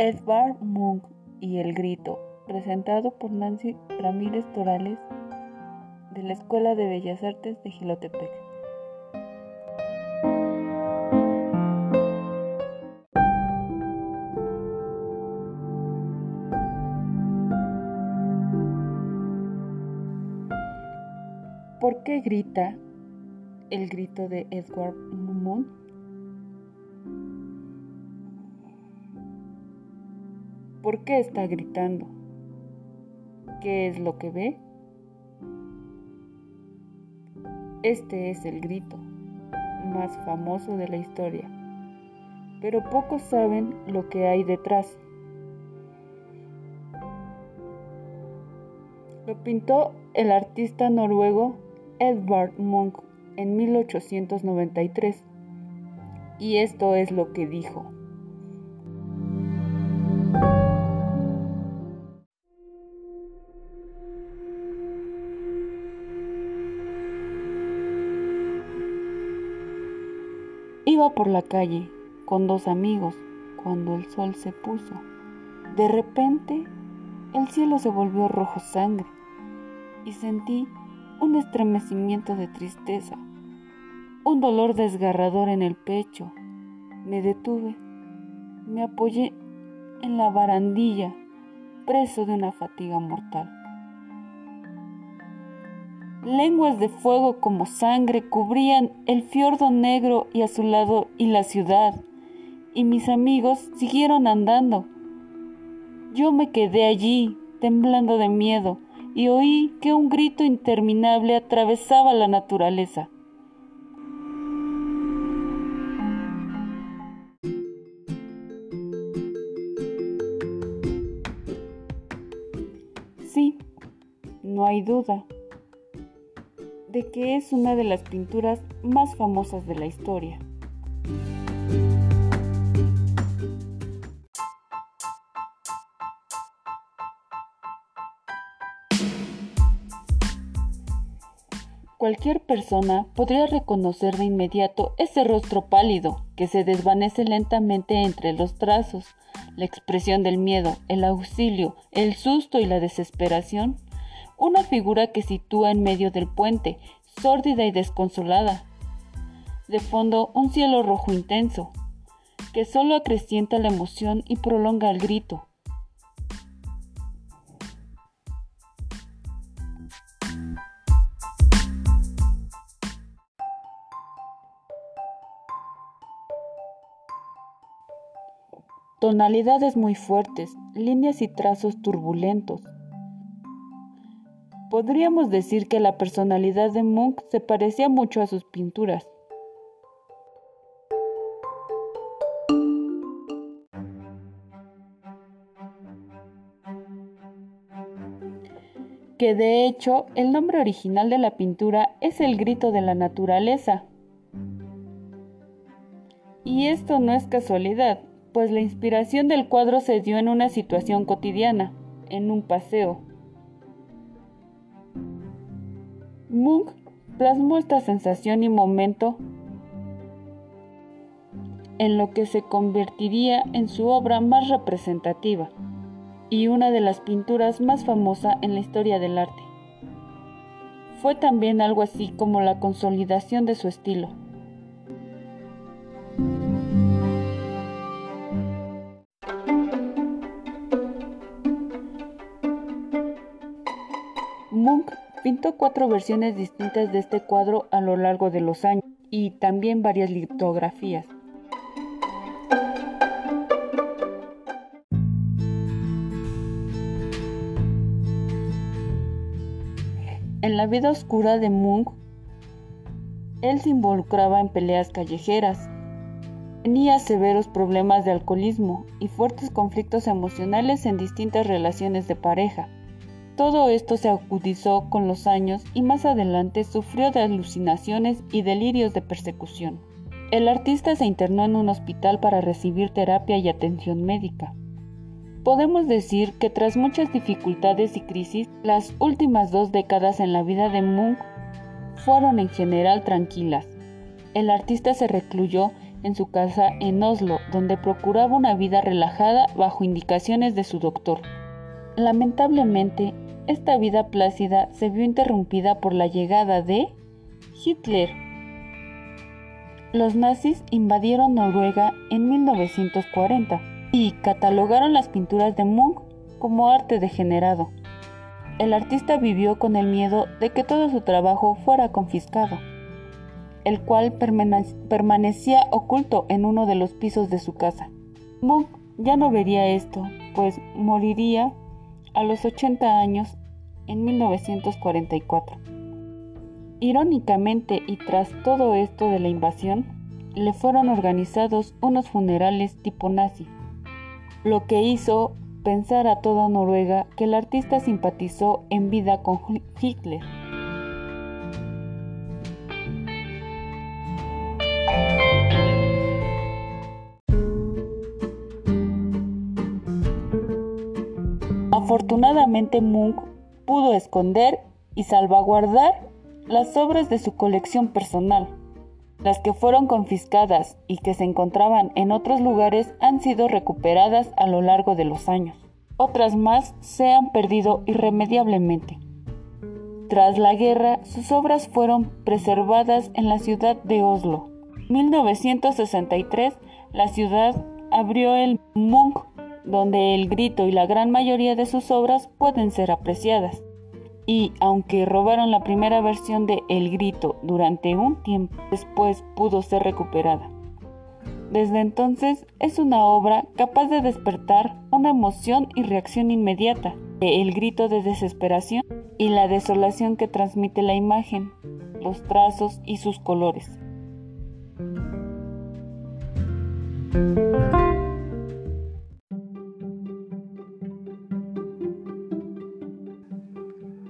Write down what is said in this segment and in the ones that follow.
Edvard Munch y El Grito, presentado por Nancy Ramírez Torales de la Escuela de Bellas Artes de Gilotepec. ¿Por qué grita el grito de Edward Munch? ¿Por qué está gritando? ¿Qué es lo que ve? Este es el grito más famoso de la historia, pero pocos saben lo que hay detrás. Lo pintó el artista noruego Edvard Munch en 1893 y esto es lo que dijo. Iba por la calle con dos amigos cuando el sol se puso. De repente, el cielo se volvió rojo sangre y sentí un estremecimiento de tristeza, un dolor desgarrador en el pecho. Me detuve, me apoyé en la barandilla, preso de una fatiga mortal. Lenguas de fuego como sangre cubrían el fiordo negro y azulado y la ciudad, y mis amigos siguieron andando. Yo me quedé allí, temblando de miedo, y oí que un grito interminable atravesaba la naturaleza. Sí, no hay duda de que es una de las pinturas más famosas de la historia. Cualquier persona podría reconocer de inmediato ese rostro pálido que se desvanece lentamente entre los trazos, la expresión del miedo, el auxilio, el susto y la desesperación una figura que sitúa en medio del puente, sórdida y desconsolada. De fondo, un cielo rojo intenso, que solo acrecienta la emoción y prolonga el grito. Tonalidades muy fuertes, líneas y trazos turbulentos, Podríamos decir que la personalidad de Munch se parecía mucho a sus pinturas. que de hecho el nombre original de la pintura es el grito de la naturaleza. Y esto no es casualidad, pues la inspiración del cuadro se dio en una situación cotidiana, en un paseo. Munch plasmó esta sensación y momento en lo que se convertiría en su obra más representativa y una de las pinturas más famosas en la historia del arte. Fue también algo así como la consolidación de su estilo. Munch Pintó cuatro versiones distintas de este cuadro a lo largo de los años y también varias litografías. En la vida oscura de Munch, él se involucraba en peleas callejeras, tenía severos problemas de alcoholismo y fuertes conflictos emocionales en distintas relaciones de pareja. Todo esto se acudizó con los años y más adelante sufrió de alucinaciones y delirios de persecución. El artista se internó en un hospital para recibir terapia y atención médica. Podemos decir que tras muchas dificultades y crisis, las últimas dos décadas en la vida de Munch fueron en general tranquilas. El artista se recluyó en su casa en Oslo, donde procuraba una vida relajada bajo indicaciones de su doctor. Lamentablemente, esta vida plácida se vio interrumpida por la llegada de Hitler. Los nazis invadieron Noruega en 1940 y catalogaron las pinturas de Munch como arte degenerado. El artista vivió con el miedo de que todo su trabajo fuera confiscado el cual permanecía oculto en uno de los pisos de su casa. Munch ya no vería esto, pues moriría a los 80 años en 1944. Irónicamente y tras todo esto de la invasión, le fueron organizados unos funerales tipo nazi, lo que hizo pensar a toda Noruega que el artista simpatizó en vida con Hitler. Afortunadamente Munch pudo esconder y salvaguardar las obras de su colección personal. Las que fueron confiscadas y que se encontraban en otros lugares han sido recuperadas a lo largo de los años. Otras más se han perdido irremediablemente. Tras la guerra, sus obras fueron preservadas en la ciudad de Oslo. 1963, la ciudad abrió el Munch donde el grito y la gran mayoría de sus obras pueden ser apreciadas. Y aunque robaron la primera versión de El grito durante un tiempo, después pudo ser recuperada. Desde entonces es una obra capaz de despertar una emoción y reacción inmediata, el grito de desesperación y la desolación que transmite la imagen, los trazos y sus colores.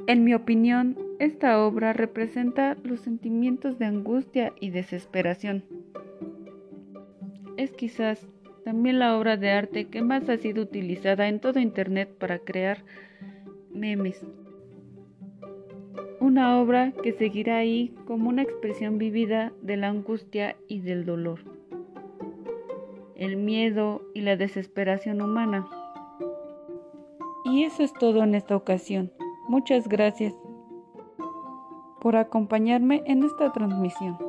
En mi opinión, esta obra representa los sentimientos de angustia y desesperación. Es quizás también la obra de arte que más ha sido utilizada en todo Internet para crear memes. Una obra que seguirá ahí como una expresión vivida de la angustia y del dolor, el miedo y la desesperación humana. Y eso es todo en esta ocasión. Muchas gracias por acompañarme en esta transmisión.